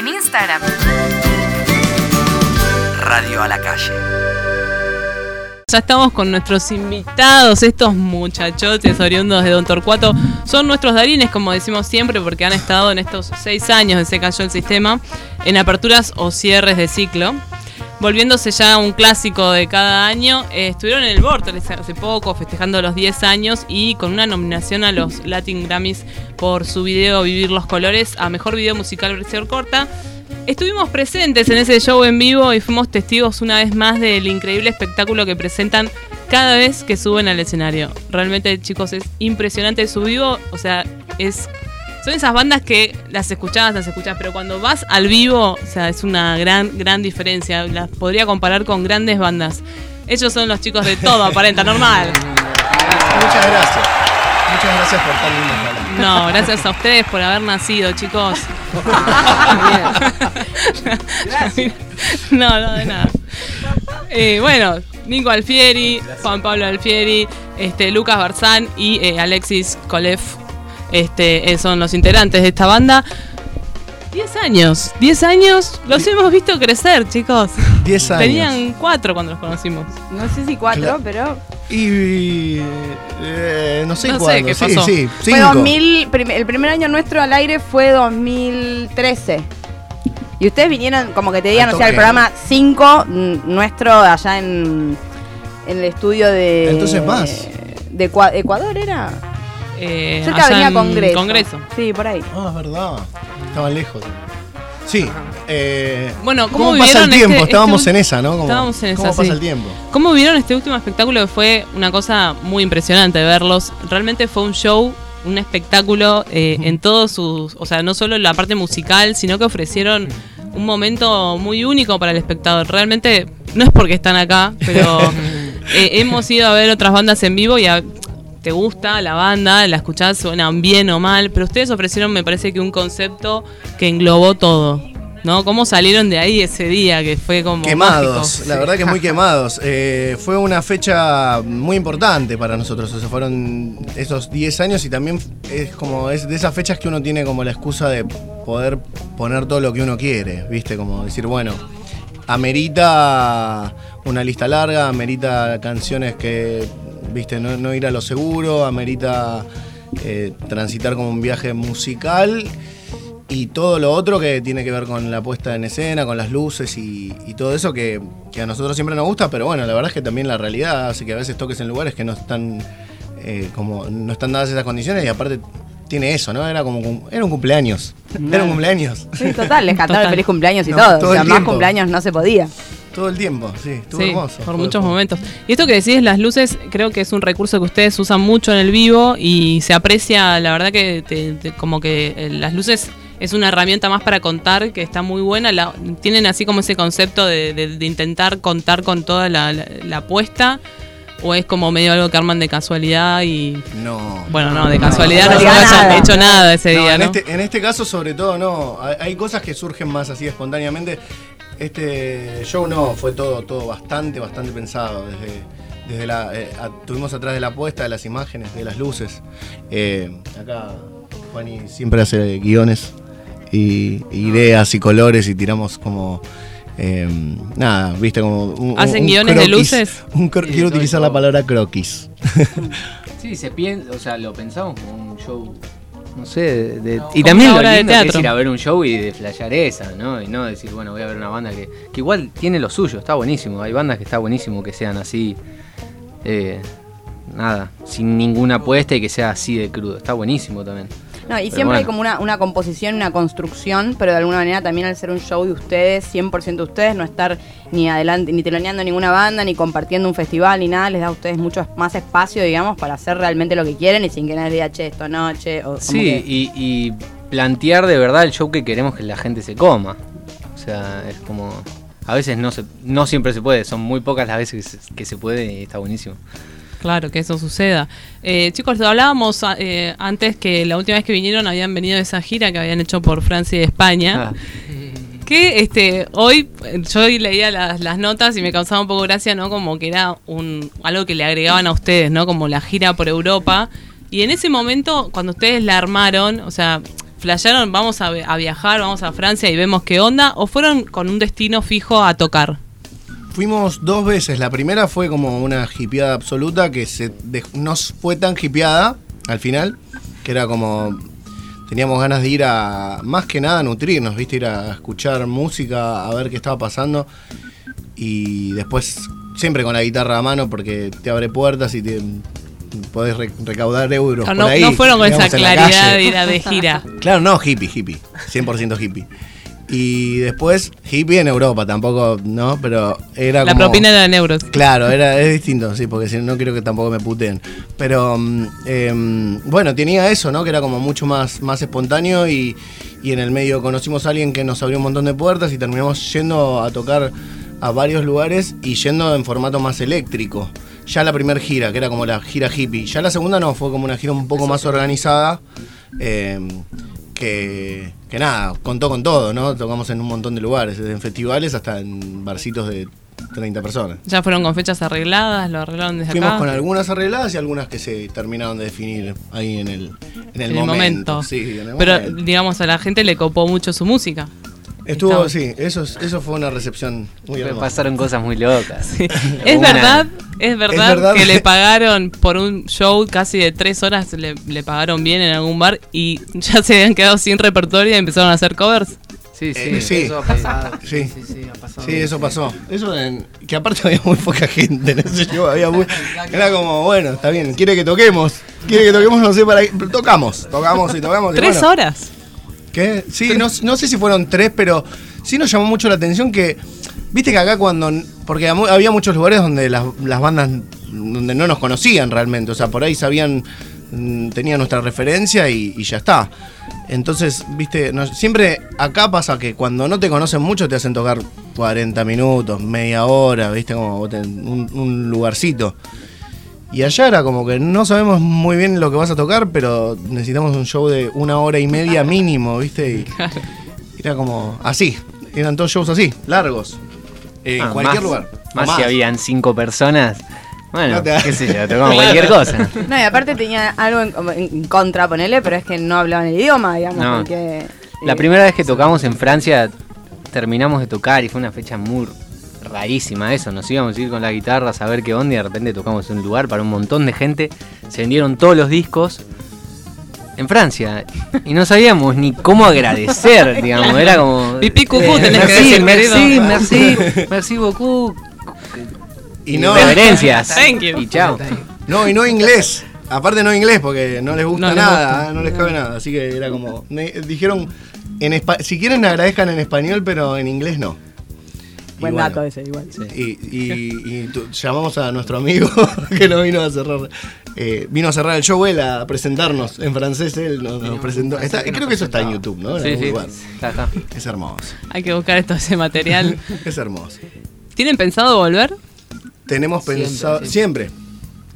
en Instagram. Radio a la calle. Ya estamos con nuestros invitados, estos muchachotes oriundos de Don Torcuato. Son nuestros darines, como decimos siempre, porque han estado en estos seis años de Se Cayó el Sistema, en aperturas o cierres de ciclo. Volviéndose ya un clásico de cada año, eh, estuvieron en el Vortex hace poco, festejando los 10 años y con una nominación a los Latin Grammys por su video Vivir los Colores a Mejor Video Musical Versión Corta. Estuvimos presentes en ese show en vivo y fuimos testigos una vez más del increíble espectáculo que presentan cada vez que suben al escenario. Realmente, chicos, es impresionante su vivo. O sea, es. Son esas bandas que las escuchabas, las escuchas, pero cuando vas al vivo, o sea, es una gran, gran diferencia. Las podría comparar con grandes bandas. Ellos son los chicos de todo, aparenta, normal. Muchas gracias. Muchas gracias por tan palabras. No, gracias a ustedes por haber nacido, chicos. no, no, de nada. Eh, bueno, Nico Alfieri, Juan Pablo Alfieri, este, Lucas Barzán y eh, Alexis Kolev este, eh, son los integrantes de esta banda. 10 años, 10 años, los hemos visto crecer, chicos. 10 años. Tenían 4 cuando los conocimos. No sé si cuatro, Claro. pero. Y. eh, no sé No sé cuándo. qué sí, pasó. sí. Fue Cinco. 2000, prim- el primer año nuestro al aire fue 2013. Y ustedes vinieron, como que te digan, Al o sea, el programa 5 nuestro allá en, en el estudio de. Entonces más. ¿De Ecua- Ecuador era? Eh, Cerca en Congreso. Congreso. Sí, por ahí. Ah, es verdad. Estaban lejos. Sí. Eh, Bueno, ¿cómo, ¿Cómo, pasa el tiempo? este- Estábamos este en esa, ¿no? Estábamos en ¿Cómo esa, pasa sí. el tiempo? ¿Cómo vieron este último espectáculo? Que fue una cosa muy impresionante verlos. Realmente fue un show, un espectáculo eh, en todos sus. O sea, no solo en la parte musical, sino que ofrecieron un momento muy único para el espectador. Realmente, no es porque están acá, pero eh, hemos ido a ver otras bandas en vivo y a- te gusta la banda, la escuchás, suenan bien o mal, pero ustedes ofrecieron, me parece que un concepto que englobó todo. ¿No? ¿Cómo salieron de ahí ese día que fue como Quemados, mágico? la verdad que muy quemados. Eh, fue una fecha muy importante para nosotros. O sea, fueron esos 10 años y también es como es de esas fechas que uno tiene como la excusa de poder poner todo lo que uno quiere, ¿viste? Como decir, bueno, amerita una lista larga, amerita canciones que, ¿viste? No, no ir a lo seguro, amerita eh, transitar como un viaje musical y todo lo otro que tiene que ver con la puesta en escena, con las luces y, y todo eso que, que a nosotros siempre nos gusta, pero bueno, la verdad es que también la realidad hace que a veces toques en lugares que no están eh, como no están dadas esas condiciones y aparte tiene eso, ¿no? Era como era un cumpleaños. Era un cumpleaños. Sí, total, les cantaron feliz cumpleaños y No, todo. todo o sea, más cumpleaños no se podía. Todo el tiempo, sí, estuvo Sí, hermoso. por muchos fue- momentos. Y esto que decís, las luces, creo que es un recurso que ustedes usan mucho en el vivo y se aprecia, la verdad que te- te- como que eh, las luces es una herramienta más para contar que está muy buena. La- tienen así como ese concepto de, de- de intentar contar con toda la, la, la apuesta o es como medio algo que arman de casualidad y... No. Bueno, no, de casualidad no, casualidad hayan nada. hecho nada ese No, día, en, ¿no? este, en este caso, sobre todo, no. Hay, hay cosas que surgen más así espontáneamente. Este show no, fue todo, todo bastante, bastante pensado. Desde, desde la. eh, a- tuvimos atrás de la apuesta, de las imágenes, de las luces. Eh, acá Juani siempre hace guiones y ideas y colores y tiramos como. eh, nada, viste, como. Un, ¿Hacen un guiones de luces? Un cro- Sí, quiero utilizar la palabra croquis. Sí, se piensa, o sea, lo pensamos como un show, no sé, de, y también lo lindo que es ir a ver un show y de flashear esa, ¿no? Y no decir, bueno, voy a ver una banda que, que igual tiene lo suyo, está buenísimo. Hay bandas que está buenísimo que sean así, eh, nada, sin ninguna apuesta y que sea así de crudo. Está buenísimo también. No, y Pero siempre hay como una, una composición, una construcción, pero de alguna manera también al ser un show de ustedes, 100% de ustedes, no estar ni adelante, ni teloneando ninguna banda, ni compartiendo un festival, ni nada, les da a ustedes mucho más espacio, digamos, para hacer realmente lo que quieren y sin que nadie diga, che, esto noche, o Sí, que- y, y plantear de verdad el show que queremos que la gente se coma. O sea, es como... A veces no, se, no siempre se puede, son muy pocas las veces que se, que se puede y está buenísimo. Claro, que eso suceda. Eh, chicos, hablábamos a- eh, antes que la última vez que vinieron habían venido de esa gira que habían hecho por Francia y España. Ah. Que este, hoy yo hoy leía las, las notas y me causaba un poco gracia, ¿no? Como que era un algo que le agregaban a ustedes, ¿no? Como la gira por Europa. Y en ese momento, cuando ustedes la armaron, o sea, flashearon, vamos a, a viajar, vamos a Francia y vemos qué onda, o fueron con un destino fijo a tocar? Fuimos dos veces. La primera fue como una hipeada absoluta que se no fue tan hipeada al final, que era como teníamos ganas de ir a más que nada a nutrirnos, ¿viste? Ir a escuchar música, a ver qué estaba pasando y después siempre con la guitarra a mano porque te abre puertas y te podés re- recaudar euros No, por ahí, no fueron con esa claridad de ir a de gira. Claro, no, hippie, hippie. 100% hippie. Y después, hippie en Europa, tampoco, ¿no? Pero era La como... propina era en euros. Claro, era, es distinto, sí, porque si no, no quiero que tampoco me puteen. Pero mm, em, bueno, tenía eso, ¿no? Que era como mucho más, más espontáneo y, y en el medio conocimos a alguien que nos abrió un montón de puertas y terminamos yendo a tocar a varios lugares y yendo en formato más eléctrico. Ya la primera gira, que era como la gira hippie. Ya la segunda no, fue como una gira un poco más organizada. em, que, que nada, contó con todo, ¿no? Tocamos en un montón de lugares, desde en festivales hasta en barcitos de 30 personas. Ya fueron con fechas arregladas, lo arreglaron desde Fuimos acá. con algunas arregladas y algunas que se terminaron de definir ahí en el, en el en el momento. momento. Sí, en el Pero momento. digamos, a la gente le copó mucho su música. Estuvo, sí, eso, es- eso fue una recepción muy hermosa. pasaron cosas muy locas. Es Una- verdad, es verdad, verdad. que le pagaron por un show casi de tres horas, le, le pagaron bien en algún bar y ya se habían quedado sin repertorio y empezaron a hacer covers. Sí, sí. Eh, sí. Eso ha pasado. Sí. sí, sí, ha pasado. Sí, eso pasó. Eso en, que aparte había muy poca gente en ese show. Había muy, era como, bueno, está bien, quiere que toquemos. Quiere que toquemos, no sé para qué. pero Tocamos, tocamos y tocamos. y Tres bueno. horas. ¿Qué? Sí, no, no sé si fueron tres, pero sí nos llamó mucho la atención que, viste que acá cuando, porque había muchos lugares donde las, las bandas, donde no nos conocían realmente, o sea, por ahí sabían, mm, tenían nuestra referencia y, y ya está. Entonces, viste, no- siempre acá pasa que cuando no te conocen mucho te hacen tocar 40 minutos, media hora, viste, como un, un lugarcito. Y allá era como que no sabemos muy bien lo que vas a tocar, pero necesitamos un show de una hora y media mínimo, ¿viste? Y era como así. Eran todos shows así, largos. En Ah, cualquier más- lugar. Más, si habían cinco personas. Bueno, No te- qué sé yo, tocamos cualquier cosa. No, y aparte tenía algo en, en contra, ponele, pero es que no hablaban el idioma, digamos, No. porque... La eh, primera vez que tocamos en Francia, terminamos de tocar y fue una fecha muy rarísima eso. Nos íbamos a ir con la guitarra a saber qué onda y de repente tocamos en un lugar para un montón de gente. Se vendieron todos los discos en Francia y no sabíamos ni cómo agradecer, digamos. Era como. eh, Pipí, cucú, tenés que merci, decir, merci, querido. merci, merci beaucoup. Y no, Reverencias. Thank you. Y chao. no, y no inglés. Aparte no inglés, porque no les gusta No les nada, gusta. ¿eh? no les cabe nada. Así que era como. ne- dijeron, en si quieren agradezcan en español, pero en inglés no. Buen bueno, dato ese, igual. Y, y- y tu- llamamos a nuestro amigo que no vino a cerrar. eh, vino a cerrar el show él a presentarnos en francés. Él nos, nos presentó. Está- creo que eso está en YouTube, ¿no? Sí, sí. Está, está. Es hermoso. Hay que buscar todo ese material. Es hermoso. ¿Tienen pensado volver? Tenemos Siempre, pensado. siempre.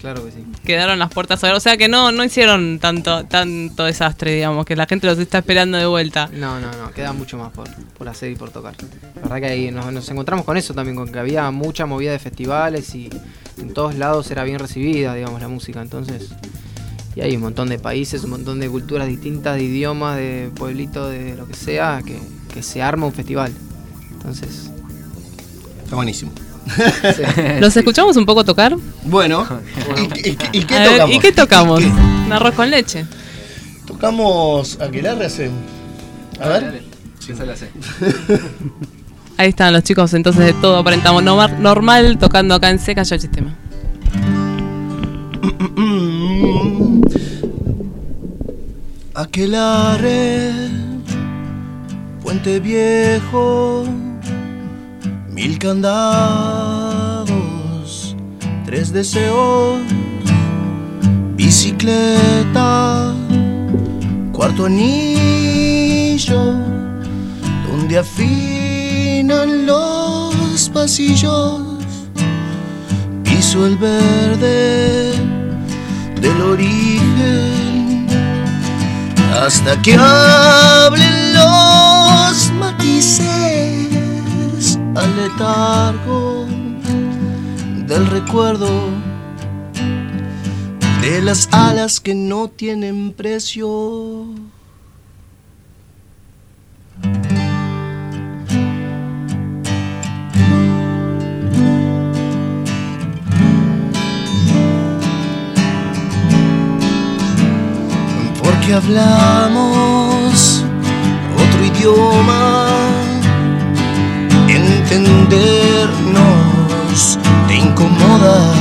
Claro que sí. Quedaron las puertas abiertas. O sea que no, no hicieron tanto, tanto desastre, digamos, que la gente los está esperando de vuelta. No, no, no, queda mucho más por, por hacer y por tocar. La verdad que ahí nos, nos encontramos con eso también, con que había mucha movida de festivales y en todos lados era bien recibida, digamos, la música. Entonces, y hay un montón de países, un montón de culturas distintas, de idiomas, de pueblitos, de lo que sea, que, que se arma un festival. Entonces, Está buenísimo. ¿Los escuchamos un poco tocar? Bueno, ¿y, y- y qué ver, tocamos? ¿Y qué tocamos? ¿Qué? Un arroz con leche. Tocamos Aquelarre hace. A ver. Ahí están los chicos, entonces de todo aparentamos normal, tocando acá en Seca ya el sistema. Aquelarre, Puente Viejo, mil candados, tres deseos, bicicleta, cuarto anillo, donde afinan los pasillos, piso el verde del origen hasta que hablen los matices al letargo del recuerdo de las alas que no tienen precio. Porque hablamos otro idioma entendernos te incomoda.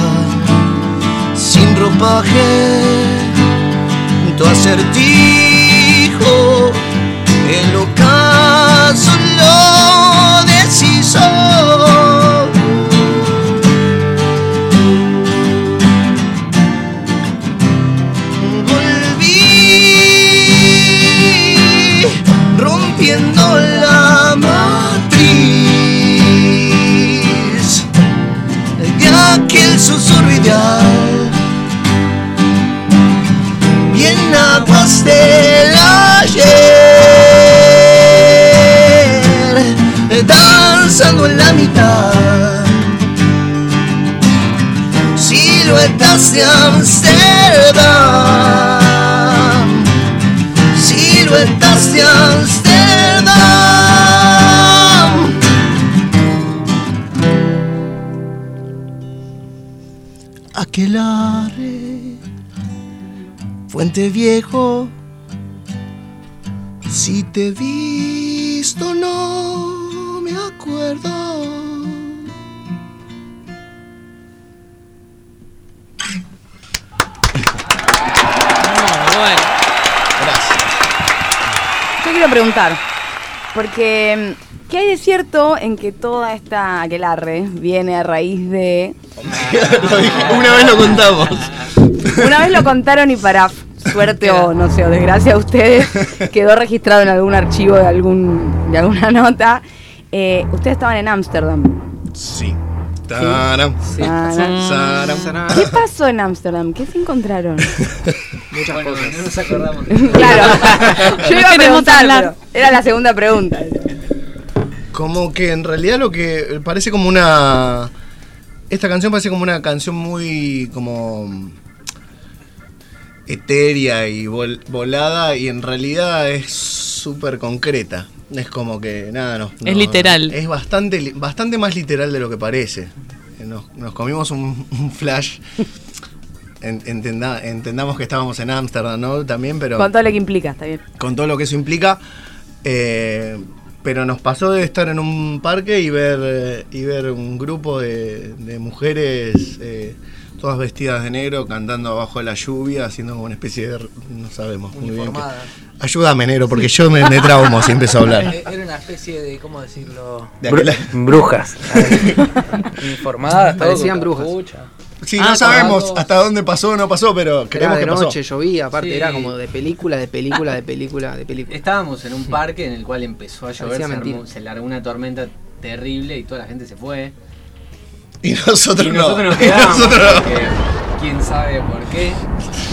Sin ropaje, tu acertijo, el ocaso siluetas de Amsterdam. Siluetas de Amsterdam. Aquelarre Fuente Viejo. Si te he visto no Bueno. Yo quiero preguntar, porque mm, ¿qué hay de cierto en que toda esta aquelarre viene a raíz de... Una vez lo contamos Una vez lo contaron y para suerte o no sé, o desgracia de ustedes, quedó registrado en algún archivo de, algún, de alguna nota. Eh, ustedes estaban en Ámsterdam. Sí Taram. Saram. ¿Qué pasó en Ámsterdam? ¿Qué se encontraron? Muchas Bueno, cosas. no nos acordamos. claro, yo iba a preguntar, era la segunda pregunta. Como que en realidad lo que parece como una. Esta canción parece como una canción muy como etérea y vol- volada y en realidad es súper concreta. Es como que nada, no. Es no- literal. Es bastante, bastante más literal de lo que parece. Nos, nos comimos un, un flash. En- entenda- entendamos que estábamos en Ámsterdam, ¿no? También, pero Con todo lo que implica, está bien. con todo lo que eso implica. eh, pero nos pasó de estar en un parque y ver, eh, y ver un grupo de, de mujeres eh, todas vestidas de negro cantando abajo de la lluvia, haciendo como una especie de... no sabemos muy bien. Uniformada. Ayúdame, negro, porque yo me, me traumo si empiezo a hablar. Eh, Era una especie de, ¿cómo decirlo? De Brujas. Uniformadas, todo Parecían brujas. Sí, Ah, no sabemos hasta dónde pasó o no pasó, pero Era creemos de que pasó. noche, llovía, aparte Sí. era como de película, de película, de película, de película. Estábamos en un parque en el cual empezó a llover, se, armó- se largó una tormenta terrible y toda la gente se fue. Y nosotros y no. nosotros nos Y quedamos. nosotros no. porque quién sabe por qué.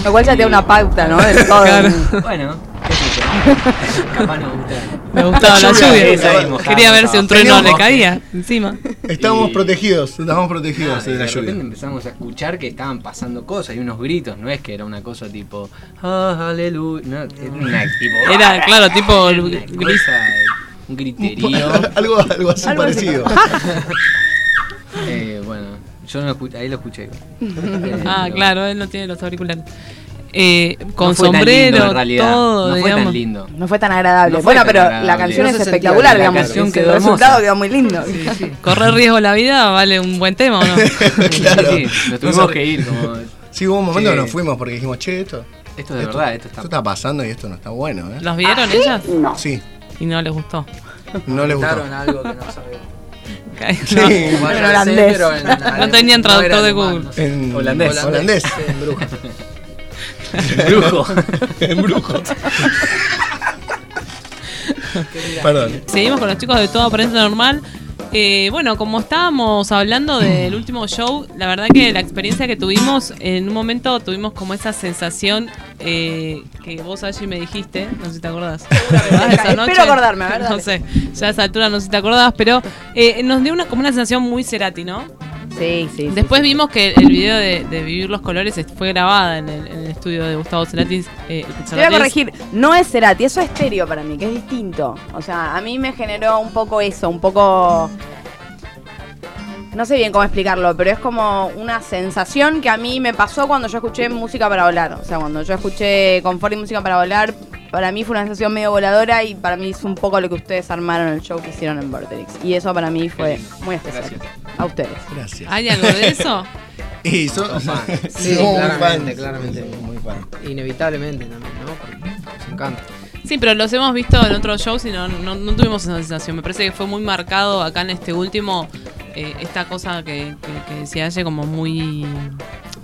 Lo cual ya te da una pauta, ¿no? Del todo. Claro. Bueno, qué sé yo. Capaz nos gusta. Me gustaba la lluvia, lluvia. Quería ver si un trueno le caía encima. Estábamos Y- protegidos, estábamos protegidos Nada, de la de repente lluvia. empezamos a escuchar que estaban pasando cosas y unos gritos, no es que era una cosa tipo ah, aleluya, no, era una tipo Era, claro, tipo una gris. cosa, un griterío. algo, algo así Algo así. parecido. Eh, bueno, yo no lo escuché, ahí lo escuché. Eh, Ah, claro, él no tiene los auriculares. Eh, con no fue tan sombrero, lindo, en realidad. todo, no fue digamos. tan lindo. No fue tan agradable. No fue bueno, tan pero agradable. la canción No es espectacular, la digamos. canción El quedó resultado hermosa. quedó muy lindo. Correr riesgo la vida vale un buen tema, ¿o no? claro. Sí, sí, nos tuvimos que ir como Sí, hubo un momento Sí. que nos fuimos porque dijimos, che, esto, esto es de esto, verdad, esto está esto está pasando y esto no está bueno, ¿eh? ¿Los vieron ellas? Sí, Y no les gustó. no les gustó. Algo que no sabemos. Sí, Bueno, En holandés. sé, en No tenían traductor de Google. no sé. en Holandés. Holandés. En bruja. brujo. en brujo. Perdón. Seguimos con los chicos de todo aparente normal. Eh, bueno, como estábamos hablando del último show, la verdad que la experiencia que tuvimos, en un momento tuvimos como esa sensación eh, que vos allí me dijiste, no sé si te acordás. ¿Verdad? Esa Espero noche. acordarme, a ver, No sé, ya a esa altura no sé si te acordás, pero eh, nos dio una, como una sensación muy Cerati, ¿no? Sí, sí. Después sí. vimos que el video de, de Vivir los Colores fue grabada en el, en el estudio de Gustavo Cerati. Eh, Te voy a corregir, no es Cerati, eso es estéreo para mí, que es distinto. O sea, a mí me generó un poco eso, un poco. No sé bien cómo explicarlo, pero es como una sensación que a mí me pasó cuando yo escuché música para volar. O sea, cuando yo escuché Confort y música para volar, para mí fue una sensación medio voladora y para mí es un poco lo que ustedes armaron en el show que hicieron en Vorterix. Y eso para mí fue muy especial. A ustedes. Gracias. ¿Hay algo de eso? Y so- Sí, somos muy claramente, claramente. muy fans. Inevitablemente también, ¿no? Porque nos encanta. Sí, pero los hemos visto en otros shows y no, no, no tuvimos esa sensación. Me parece que fue muy marcado acá en este último eh, esta cosa que, que, que decía Aye como muy...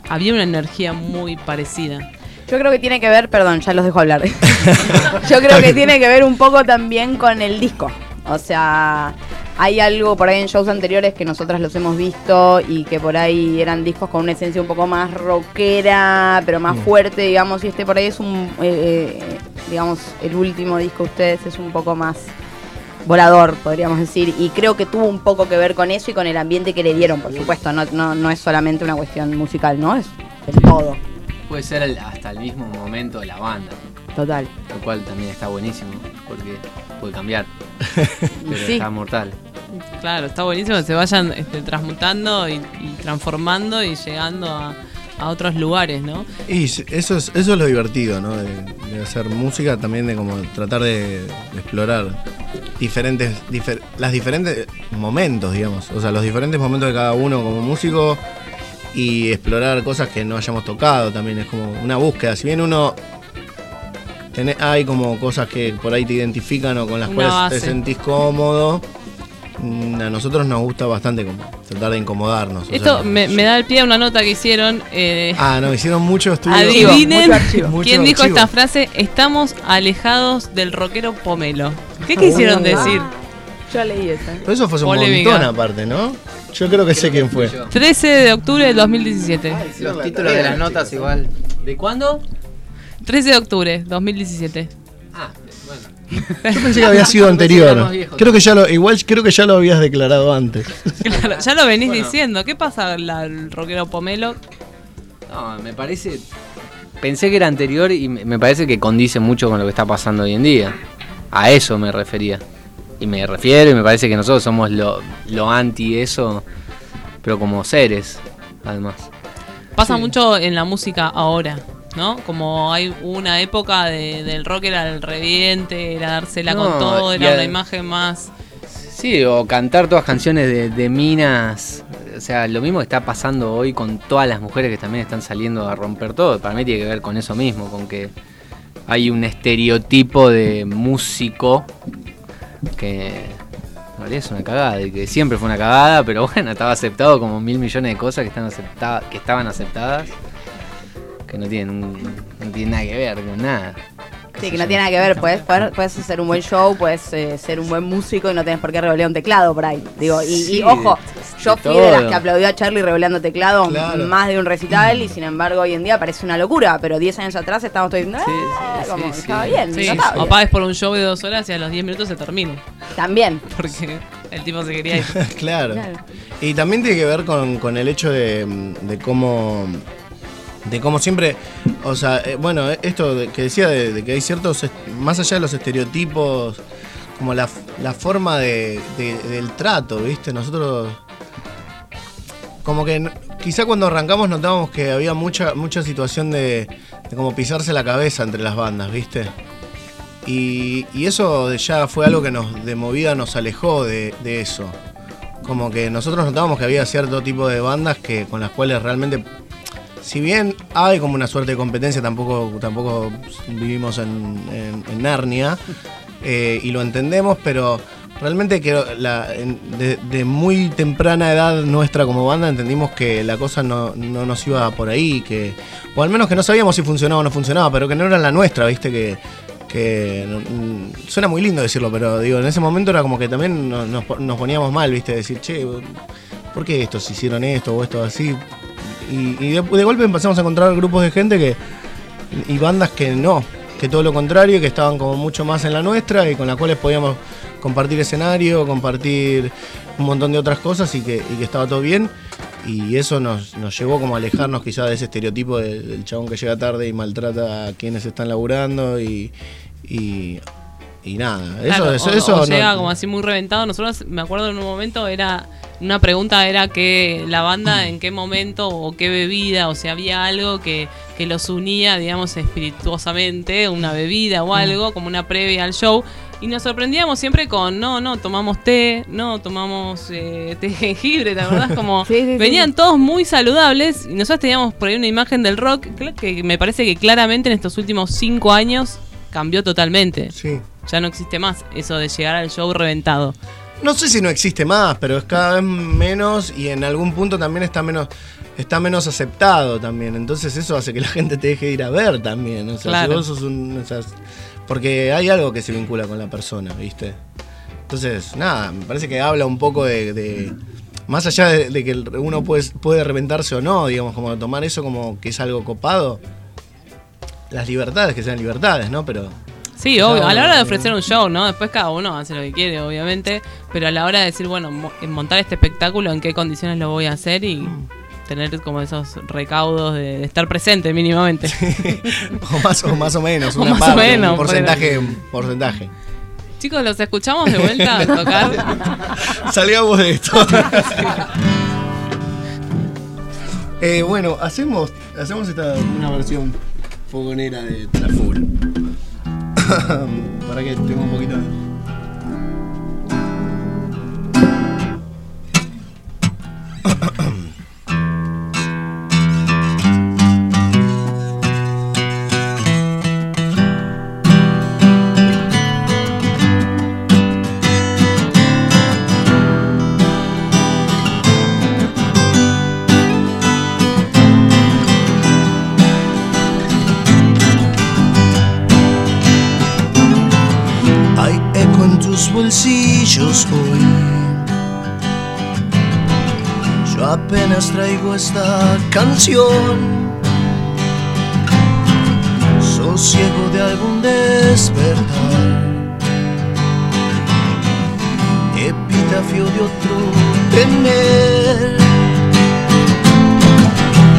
Había una energía muy parecida. Yo creo que tiene que ver, perdón, ya los dejo hablar. Yo creo que tiene que ver un poco también con el disco. O sea, hay algo por ahí en shows anteriores que nosotras los hemos visto y que por ahí eran discos con una esencia un poco más rockera, pero más fuerte, digamos, y este por ahí es un, eh, eh, digamos, el último disco de ustedes es un poco más volador, podríamos decir, y creo que tuvo un poco que ver con eso y con el ambiente que le dieron, por supuesto, no, no, no es solamente una cuestión musical, ¿no? Es el todo, Puede ser el- hasta el mismo momento de la banda, total. lo cual también está buenísimo, porque puede cambiar, pero Sí. está mortal. Claro, está buenísimo que se vayan este, transmutando y, y transformando y llegando a, a otros lugares, ¿no? Y eso es, eso es lo divertido, ¿no? De, de hacer música, también de como tratar de, de explorar diferentes, difer- las diferentes momentos, digamos. O sea, los diferentes momentos de cada uno como músico y explorar cosas que no hayamos tocado también. Es como una búsqueda. Si bien uno tiene, hay como cosas que por ahí te identifican o con las Una cuales base. te sentís cómodo. Mm, A nosotros nos gusta bastante como tratar de incomodarnos. o Esto sea, me, me da el pie a una nota que hicieron. eh, Ah, no, hicieron mucho estudio. Adivinen mucho quién dijo archivo. esta frase. Estamos alejados del rockero pomelo. ¿Qué quisieron decir? Yo leí esa. Pero eso fue un Polémica. montón aparte, ¿no? Yo creo que sé quién fue. 13 de octubre del 2017. Los títulos de las notas igual. ¿De cuándo? 13 de octubre 2017. Yo pensé que había sido anterior. Creo que ya lo, igual creo que ya lo habías declarado antes. Claro, ya lo venís Bueno. diciendo. ¿Qué pasa la- el rockero pomelo? No, me parece. Pensé que era anterior y me parece que condice mucho con lo que está pasando hoy en día. A eso me refería. Y me refiero y me parece que nosotros somos lo, lo anti eso, pero como seres, además. Pasa mucho en la música ahora, ¿no? Como hay una época de- del rock era el reviente, era dársela con todo, era a- una imagen más. Sí, o cantar todas canciones de, de minas. O sea, lo mismo que está pasando hoy con todas las mujeres que también están saliendo a romper todo. Para mí tiene que ver con eso mismo, con que hay un estereotipo de músico que en realidad es una cagada y que siempre fue una cagada, pero bueno, estaba aceptado como mil millones de cosas que, están acepta- que estaban aceptadas que no tienen, un- no tienen nada que ver con nada. Sí, que no tiene nada que ver. Puedes, puedes hacer un buen show, puedes eh, ser un buen músico y no tenés por qué revolear un teclado por ahí. Digo, y, ojo, yo fui de las que aplaudió a Charlie revoleando teclado Claro. más de un recital y sin embargo hoy en día parece una locura. Pero 10 años atrás estamos todos diciendo, Sí, "Ah", sí, como, sí, estaba sí. bien, Sí, no o pagues por un show de dos horas y a los 10 minutos se termine. También. Porque el tipo se quería ir. claro. Claro. Y también tiene que ver con, con el hecho de, de cómo. De cómo siempre. O sea, eh, bueno, eh, esto que decía de, que hay ciertos. Más allá de los estereotipos, como la, la forma de, de- del trato, ¿viste? Nosotros. Como que quizá cuando arrancamos notábamos que había mucha, mucha situación de como pisarse la cabeza entre las bandas, ¿viste? Y, y eso ya fue algo que nos de movida nos alejó de, de eso. Como que nosotros notábamos que había cierto tipo de bandas que con las cuales realmente, si bien hay como una suerte de competencia, tampoco, tampoco vivimos en, en- Narnia eh, y lo entendemos, pero realmente que de, muy temprana edad nuestra como banda entendimos que la cosa no, no nos iba por ahí, que o al menos que no sabíamos si funcionaba o no funcionaba, pero que no era la nuestra, viste que que mm, suena muy lindo decirlo, pero digo, en ese momento era como que también no- nos, nos poníamos mal, ¿viste? Decir, che, ¿por qué estos hicieron esto o esto así? Y, de, golpe empezamos a encontrar grupos de gente que y bandas que no, que todo lo contrario, que estaban como mucho más en la nuestra y con las cuales podíamos compartir escenario, compartir un montón de otras cosas y que, y que estaba todo bien. Y eso nos, nos llevó como a alejarnos quizá de ese estereotipo de- del chabón que llega tarde y maltrata a quienes están laburando y, y nada. Eso, Claro, eso, o- eso o no- llega como así muy reventado. Nosotros, me acuerdo en un momento, era una pregunta era que la banda en qué momento o qué bebida, o si había algo que, que los unía, digamos, espirituosamente, una bebida o algo, como una previa al show. Y nos sorprendíamos siempre con, no, no, tomamos té, no, tomamos eh, té de jengibre, la verdad, como Sí, sí, sí. venían todos muy saludables y nosotros teníamos por ahí una imagen del rock que me parece que claramente en estos últimos cinco años cambió totalmente. Sí. Ya no existe más eso de llegar al show reventado. No sé si no existe más, pero es cada vez menos y en algún punto también está menos está menos aceptado también. Entonces eso hace que la gente te deje ir a ver también. O sea, Claro. si vos sos un. o sea, porque hay algo que se vincula con la persona, ¿viste? Entonces, nada, me parece que habla un poco de. de- más allá de, de que uno puede, puede reventarse o no, digamos, como tomar eso como que es algo copado. Las libertades, que sean libertades, ¿no? Pero. Sí, obvio. A la hora de ofrecer un show, ¿no? Después cada uno hace lo que quiere, obviamente. Pero a la hora de decir, bueno, mo- en montar este espectáculo, en qué condiciones lo voy a hacer y tener como esos recaudos de, de estar presente mínimamente. O más o, más o menos, O una más o parte, menos, un porcentaje, un porcentaje. Chicos, los escuchamos de vuelta a tocar. Salgamos de esto. Eh, bueno, hacemos, hacemos esta, una versión fogonera de la full. Para que tenga un poquito. Bolsillos hoy. Yo apenas traigo esta canción. Sosiego de algún despertar. Epitafio de otro tener.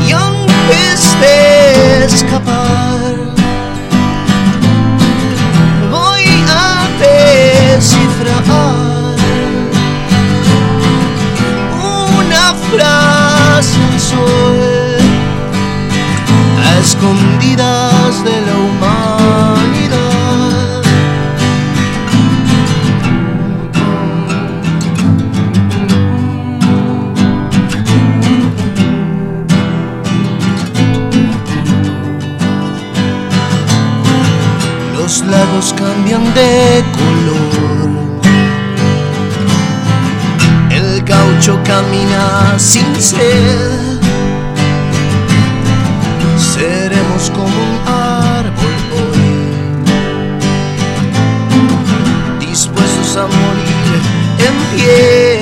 Y antes de escapar una frase al sol a escondidas de la humanidad. Los lagos cambian de color. El gaucho camina sin sed. Seremos como un árbol hoy, dispuestos a morir en pie.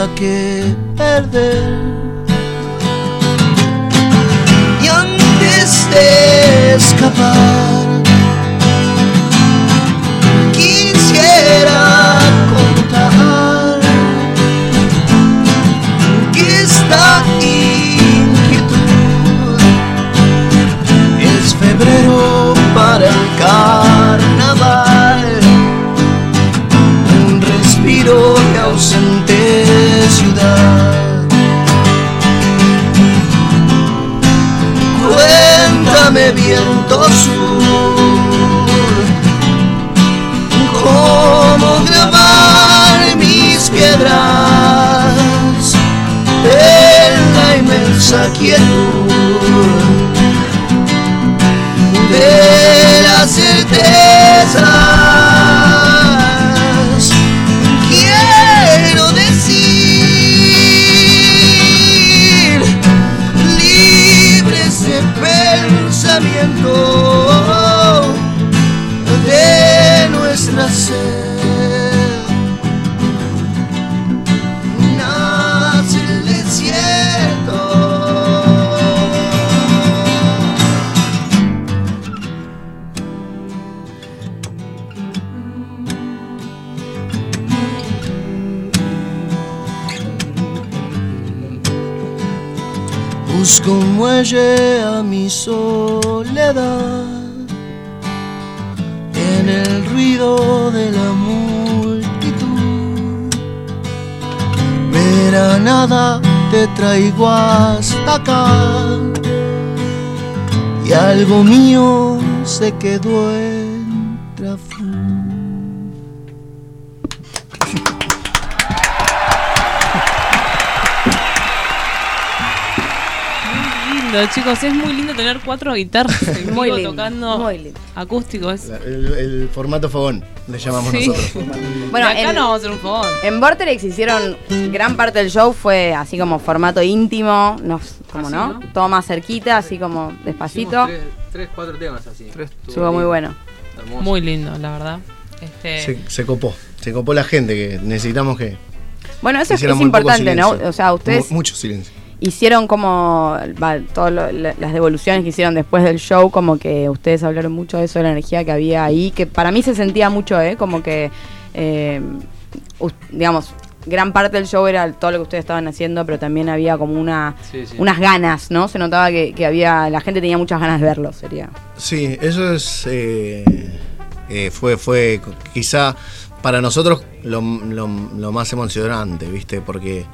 Nada que perder. Y antes de escapar, Busco muelle a mi soledad en el ruido de la multitud. Pero nada te traigo hasta acá y algo mío se quedó en Lindo, chicos, es muy lindo tener cuatro guitarras en Muy vivo lindo, tocando muy lindo. acústico. Es... El, el formato fogón, le llamamos Sí. nosotros. Bueno, acá en- no vamos a hacer un fogón. En Vortex hicieron gran parte del show fue así como formato íntimo, no, como Así, no, ¿no? todo más cerquita, así como despacito. Tres, tres, cuatro temas así. Tres. Estuvo muy bueno. Hermoso. Muy lindo, la verdad. Este, Se, se copó, se copó la gente que necesitamos que Bueno, eso es, importante, ¿no? O sea, ustedes Mu- mucho silencio. Hicieron como todas lo- la- las devoluciones que hicieron después del show, como que ustedes hablaron mucho de eso, de la energía que había ahí, que para mí se sentía mucho, ¿eh? Como que, eh, digamos, gran parte del show era todo lo que ustedes estaban haciendo, pero también había como una Sí, sí. unas ganas, ¿no? Se notaba que, que había, la gente tenía muchas ganas de verlo, sería. Sí, eso es. eh, eh, fue, fue quizá para nosotros lo, lo- lo más emocionante, ¿viste? Porque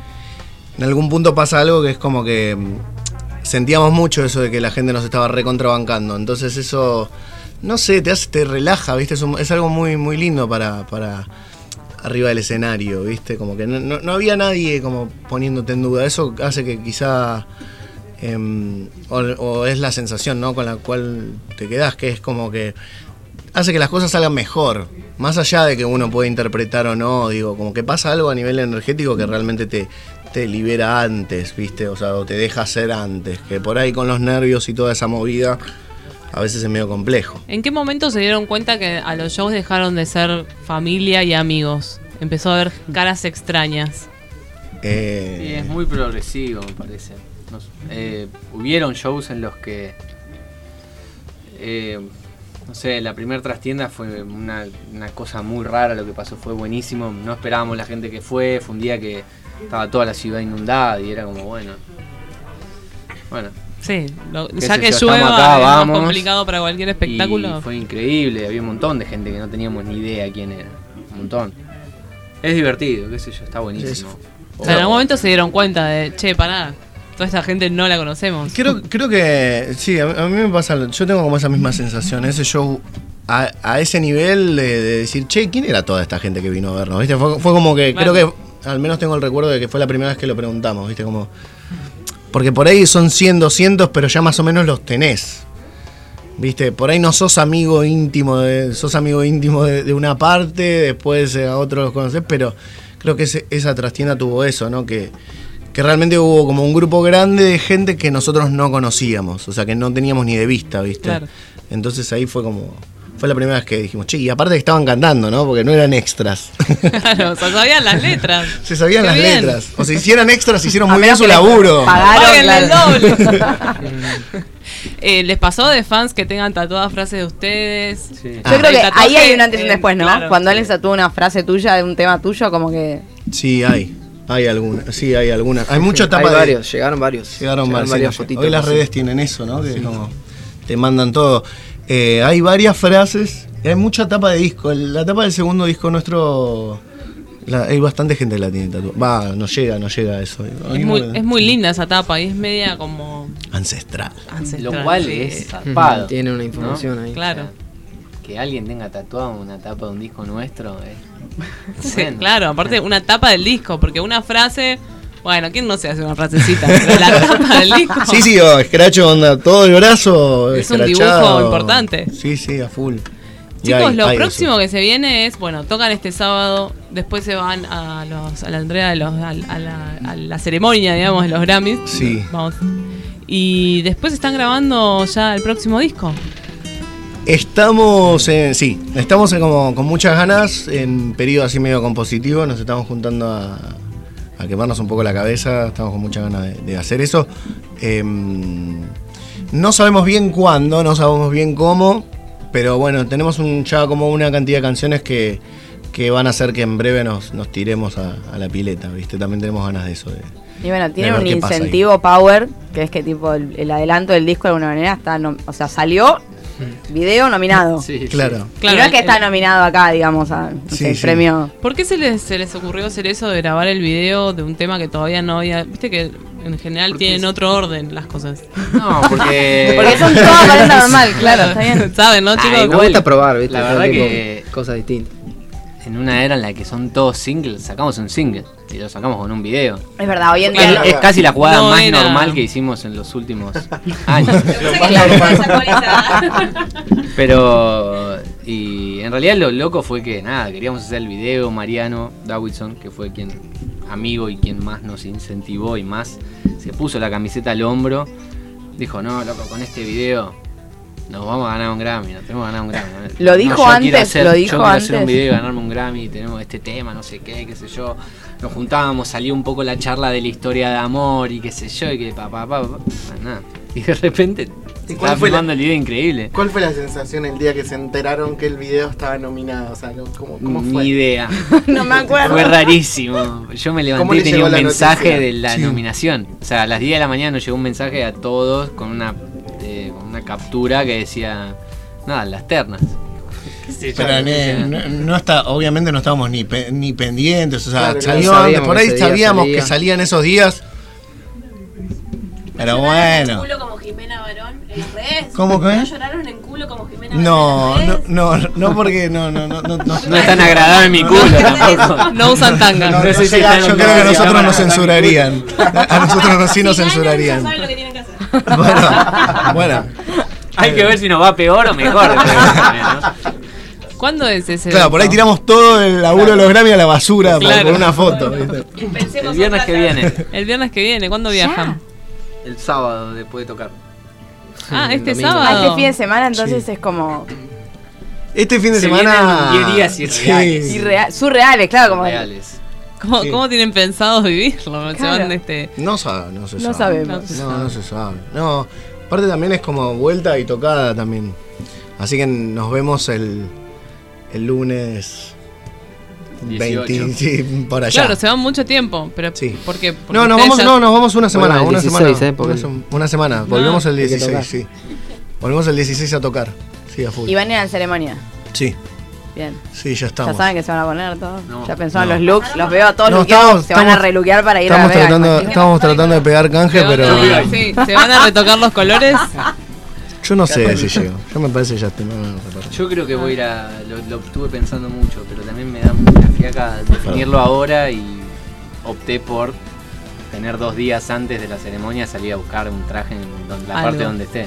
en algún punto pasa algo que es como que mm, sentíamos mucho eso de que la gente nos estaba recontrabancando. Entonces eso, no sé, te hace, te relaja, ¿viste? Es, algo muy, muy lindo para, para arriba del escenario, ¿viste? Como que no, no- no había nadie como poniéndote en duda. Eso hace que quizá em, o, o es la sensación ¿no? con la cual te quedas, que es como que hace que las cosas salgan mejor. Más allá de que uno puede interpretar o no, digo, como que pasa algo a nivel energético que realmente te, te libera antes, ¿viste? O sea, o te deja hacer antes. Que por ahí con los nervios y toda esa movida, a veces es medio complejo. ¿En qué momento se dieron cuenta que a los shows dejaron de ser familia y amigos? Empezó a haber caras extrañas. Eh, Sí, es muy progresivo, me parece. Nos- eh, hubieron shows en los que. eh, no sé, la primera trastienda fue una, una cosa muy rara lo que pasó, fue buenísimo. No esperábamos la gente que fue, fue un día que estaba toda la ciudad inundada y era como, bueno. Bueno, Sí, lo- ya que yo, llueva acá, es más vamos. complicado para cualquier espectáculo. Y fue increíble, había un montón de gente que no teníamos ni idea quién era. Un montón. Es divertido, qué sé yo, está buenísimo. O sea, en algún momento se dieron cuenta de, che, pará, toda esta gente no la conocemos. Creo, creo que sí, a, a mí me pasa, yo tengo como esa misma sensación, ese show a, a ese nivel de, de decir, che, ¿quién era toda esta gente que vino a vernos? ¿Viste? Fue, fue como que, creo que, al menos tengo el recuerdo de que fue la primera vez que lo preguntamos, ¿viste? Como, porque por ahí son 100, 200, pero ya más o menos los tenés. ¿Viste? Por ahí no sos amigo íntimo de, sos amigo íntimo de, de una parte, después eh, a otros los conocés, pero creo que ese- esa trastienda tuvo eso, ¿no? Que, que realmente hubo como un grupo grande de gente que nosotros no conocíamos, o sea, que no teníamos ni de vista, ¿viste? Claro. Entonces ahí fue como, fue la primera vez que dijimos, che, y aparte que estaban cantando, ¿no? Porque no eran extras. Claro, o sea, sabían las letras. Se sabían Qué las bien. letras. O si hicieran extras, hicieron A muy bien su laburo. pagaron, el doble. Eh, ¿Les pasó de fans que tengan tatuadas frases de ustedes? Sí. Yo Ah. creo que ahí hay un antes y un después, ¿no? claro. Cuando alguien tatúa una frase tuya de un tema tuyo, como que. Sí, hay. Hay algunas. Sí, hay algunas. Hay mucha Hay tapa de. varios, llegaron varios. Llegaron, sí, fotitos. Hoy las redes tienen eso, ¿no? Que como te mandan todo. Eh, hay varias frases. Hay mucha tapa de disco. La tapa del segundo disco nuestro. la- hay bastante gente que la tiene tatuada. Va, no llega, no llega a eso. Es muy, es muy linda esa tapa y es media como Ancestral. ancestral. Lo cual sí. es zarpado. Tiene una información ahí. Claro. Que alguien tenga tatuado una tapa de un disco nuestro es. Sí, Bueno. claro, aparte una tapa del disco, porque una frase Bueno, ¿quién no se hace una frasecita? La tapa del disco. Sí, sí, oh, escracho onda, todo el brazo. Es un dibujo importante. Sí, sí, a full. Chicos, hay- lo hay próximo eso. que se viene es, bueno, tocan este sábado, después se van a los a la entrega de los a, a la, a la ceremonia, digamos, de los Grammys. Sí. Vamos. Y después están grabando ya el próximo disco. Estamos, en, sí, estamos en como, con muchas ganas, en periodo así medio compositivo, nos estamos juntando a, a quemarnos un poco la cabeza, estamos con muchas ganas de, de hacer eso. Em, no sabemos bien cuándo, no sabemos bien cómo, pero bueno, tenemos un, ya como una cantidad de canciones que, que van a hacer que en breve nos, nos tiremos a, a la pileta, ¿viste? También tenemos ganas de eso. de- Y bueno, tiene un incentivo power, que es que tipo el, el adelanto del disco de alguna manera está, o sea, salió video nominado. Sí, sí. Claro. y no es que está nominado acá, digamos, a no Sí, sé, sí. premio. ¿Por qué se les, se les ocurrió hacer eso de grabar el video de un tema que todavía no había... Viste que en general Porque tienen es- otro orden las cosas. No, porque. Porque son todos aparenta normal, claro, está bien. ¿Saben, no, Ah, chicos? Me gusta probar, ¿viste? la verdad que- Cosas distintas. En una era en la que son todos singles, sacamos un single y lo sacamos con un video. Es verdad, hoy en Es, día. es casi la jugada No más era- normal que hicimos en los últimos años. Pero, y en realidad lo loco fue que nada, queríamos hacer el video, Mariano Davidson, que fue quien, amigo y quien más nos incentivó y más se puso la camiseta al hombro, dijo, no, loco, con este video nos vamos a ganar un Grammy, nos tenemos que ganar un Grammy. Lo No, dijo yo quiero antes, hacer- lo yo dijo quiero hacer un antes. video y ganarme un Grammy, tenemos este tema, no sé qué, qué sé yo. Nos juntábamos, salió un poco la charla de la historia de amor y qué sé yo, y que pa, pa, pa, pa, nada. Y de repente ¿Y se cuál estaba fue la- filmando el video increíble. ¿Cuál fue la sensación el día que se enteraron que el video estaba nominado? O sea, ¿cómo, cómo fue? Ni idea. No me acuerdo. Fue rarísimo. Yo me ¿Cómo levanté y tenía un mensaje noticia? de la Sí. nominación. O sea, a las 10 de la mañana nos llegó un mensaje a todos con una, eh, una captura que decía, nada, las ternas. ¿Qué sé yo, Pero no, no está, obviamente no estábamos ni, pe- ni pendientes, o sea, Claro, salió no antes, sabíamos por ahí sabíamos salía. que salían esos días. Pero bueno. culo como Jimena Barón en las redes? ¿Cómo que? ¿No lloraron en culo como Jimena No, Barón no, no, no porque no, no, no, no, no. No es tan agradable mi culo tampoco. No usan tanga. Yo creo que a nosotros nos censurarían. A nosotros sí nos censurarían. Bueno, bueno. Hay que ver si nos va peor o mejor. ¿Cuándo es ese? Claro, por ahí tiramos todo el laburo de los Grammy a la basura Claro. por una foto. El viernes que viene. El viernes que viene, ¿cuándo viajan? El sábado después de tocar. Ah, este Domingo. Ah, sábado. este fin de semana entonces Sí. es como Este fin de Se semana. vienen 10 días irreales. irreal, surreales, claro, como Reales. ¿Cómo, Sí. cómo tienen pensado vivirlo? Se Claro. van este. No sabe, no se No sabe. sabemos. No, no se sabe. No, aparte también es como vuelta y tocada también. Así que nos vemos el, el lunes 20, 18. sí, por allá. Claro, se van mucho tiempo, pero Sí. ¿por qué? Porque no, nos vamos, ya- no, nos vamos una semana. Bueno, el una 16, semana, eh, porque- una, sem- una semana. Volvemos el hay que 16, tocar. sí. Volvemos el 16 a tocar. Sí, a full. Y van a ir a la ceremonia. Sí, Bien. sí, ya Ya estamos. saben que se van a poner todos. No. ya pensaron No. los looks, los veo a todos No, estamos- se van a reluquear para ir Estamos a la Vega, tratando, estamos tratando de pegar canje, pero sí, se van a retocar los colores. yo no sé si llego. Yo me parece que ya estoy. Yo creo que voy a ir a. Lo, lo estuve pensando mucho, pero también me da mucha fiaca definirlo ahora y opté por tener dos días antes de la ceremonia salir a buscar un traje en donde- la Algo. parte donde esté.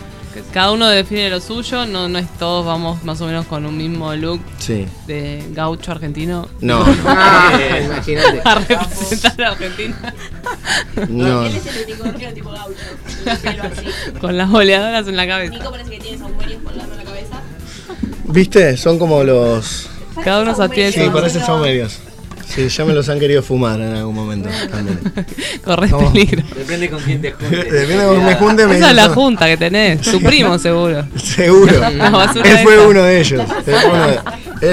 Cada uno define lo suyo, no, no es todos vamos más o menos con un mismo look Sí. de gaucho argentino No, Ah, imagínate. a representar a Argentina no. Él es el unicornio tipo gaucho. el pelo así. con las boleadoras en la cabeza. Nico parece que tiene saumerios colgando en la cabeza. ¿Viste? Son como los. Cada uno se tiene Sí, parecen saumerios. Sí, ya me los han querido fumar en algún momento también. corres peligro. Depende con quién te juntes. Depende de cómo me junte, me Esa es la junta que tenés, tu primo seguro. Seguro. La basura Él fue esa. uno de ellos. Él fue uno de,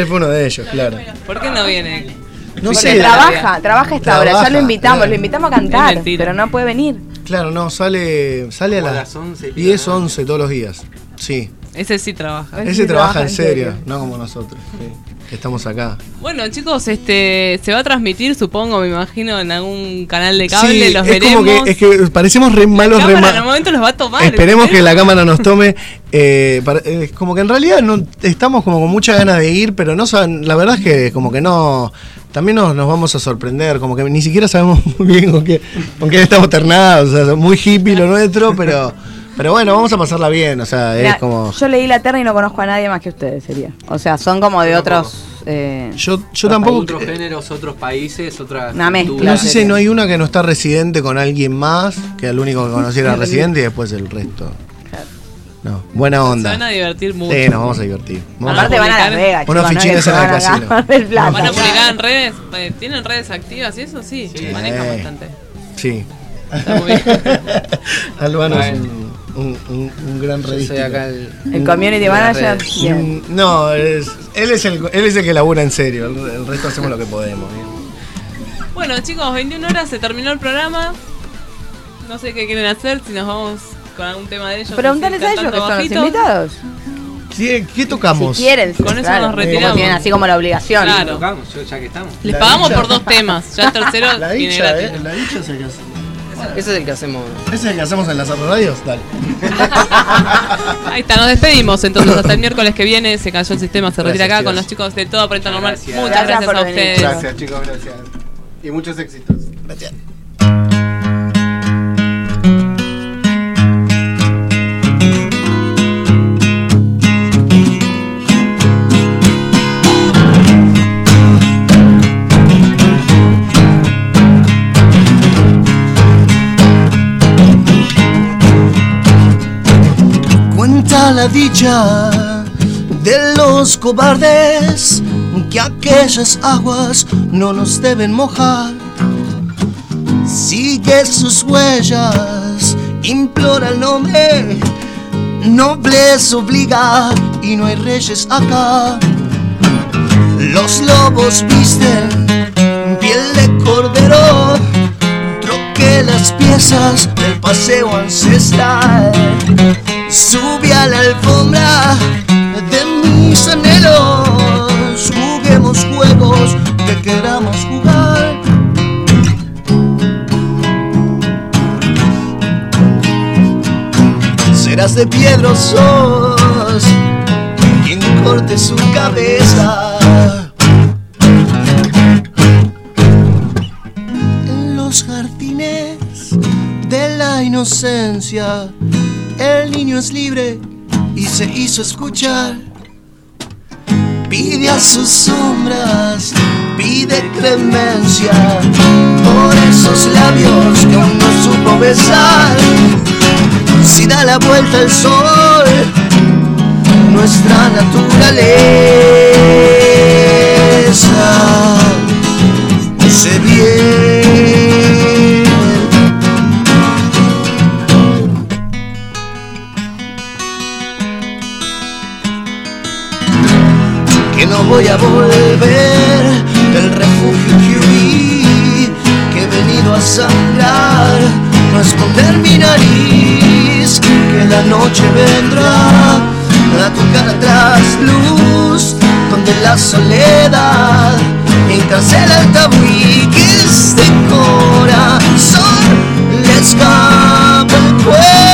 él fue uno de ellos, claro. ¿Por qué no viene? No Porque sé. trabaja, trabaja esta hora, ya Trabaja, lo invitamos, claro. lo invitamos a Es cantar, mentira. pero no puede venir. Claro, no, sale, sale a Como a las las 11, 10, 11 todos los días. Sí. Ese sí trabaja. Ese Ese sí trabaja trabaja en en serio, no como nosotros, que estamos acá. Bueno, chicos, este se va a transmitir, supongo, me imagino, en algún canal de cable, Sí, los es veremos. como que, es que parecemos re malos, La re cámara ma- en el momento los va a tomar. Esperemos que la cámara nos tome. eh, para- es como que en realidad no estamos como con muchas ganas de ir, pero no saben, la verdad es que como que no. También nos, nos vamos a sorprender, como que ni siquiera sabemos muy bien con qué, con qué estamos ternados, o sea, muy hippie lo nuestro, pero, pero bueno, vamos a pasarla bien, o sea, Mirá, es como. Yo leí la terna y no conozco a nadie más que ustedes, sería. O sea, son como de otros. eh, Yo, yo tampoco. Otros géneros, otros países, otras Una mezcla. culturas. No sé si no hay una que no está residente con alguien más, que el único que conociera era residente y después el resto. No, buena Se onda. van a divertir mucho. Sí, nos vamos a divertir. Vamos a- aparte van a Las Vegas, Unos no fichines se en el van a casino. plata. ¿Van a publicar en redes? Eh, ¿Tienen redes activas y eso? Sí, manejan Eh. bastante. Sí. Está muy bien. Albano es un, un, un- un gran acá el. El community manager. Mm, No, es, él, es el, él es el que labura en serio. El, el resto hacemos lo que podemos. Bueno, chicos, 21 horas se terminó el programa. No sé qué quieren hacer, si nos vamos con algún tema de ellos. Preguntales a ellos que son los invitados. ¿Qué, qué tocamos? Si quieren, Con eso claro, nos como retiramos. Tienen así como la obligación. Claro. Tocamos, yo- ya que estamos. Les La pagamos dicha. por dos temas. Ya el tercero La dicha, gratis. ¿eh? La dicha. Ese es el que hacemos. ¿Ese es el que hacemos en las radios? Dale. Ahí está, nos despedimos entonces hasta el miércoles que viene. Se cayó el sistema, se retira Gracias, acá con los chicos de todo Aprenda Normal. Gracias. Muchas Gracias gracias, por a venir. ustedes. Gracias, chicos, gracias. Y muchos éxitos. Gracias. La dicha de los cobardes que aquellas aguas no nos deben mojar. Sigue sus huellas, implora el nombre, nobles obliga y no hay reyes acá. Los lobos visten piel de cordero, troqué las piezas del paseo ancestral. Sube a la alfombra de mis anhelos, juguemos juegos que queramos jugar. Serás de piedra sos quien corte su cabeza. En los jardines de la inocencia, el niño es libre y se hizo escuchar. Pide a sus sombras, pide clemencia por esos labios que aún no supo besar. Si da la vuelta el sol, nuestra naturaleza se viene. Sangrar, no esconder mi nariz, que la noche vendrá a tocar tras luz, donde la soledad encarcela el tabú y que este corazón le escapa el cuerpo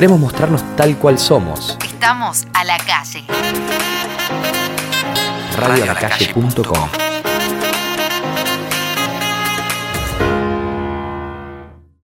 Queremos mostrarnos tal cual somos. Estamos a la calle. Radioalacalle.com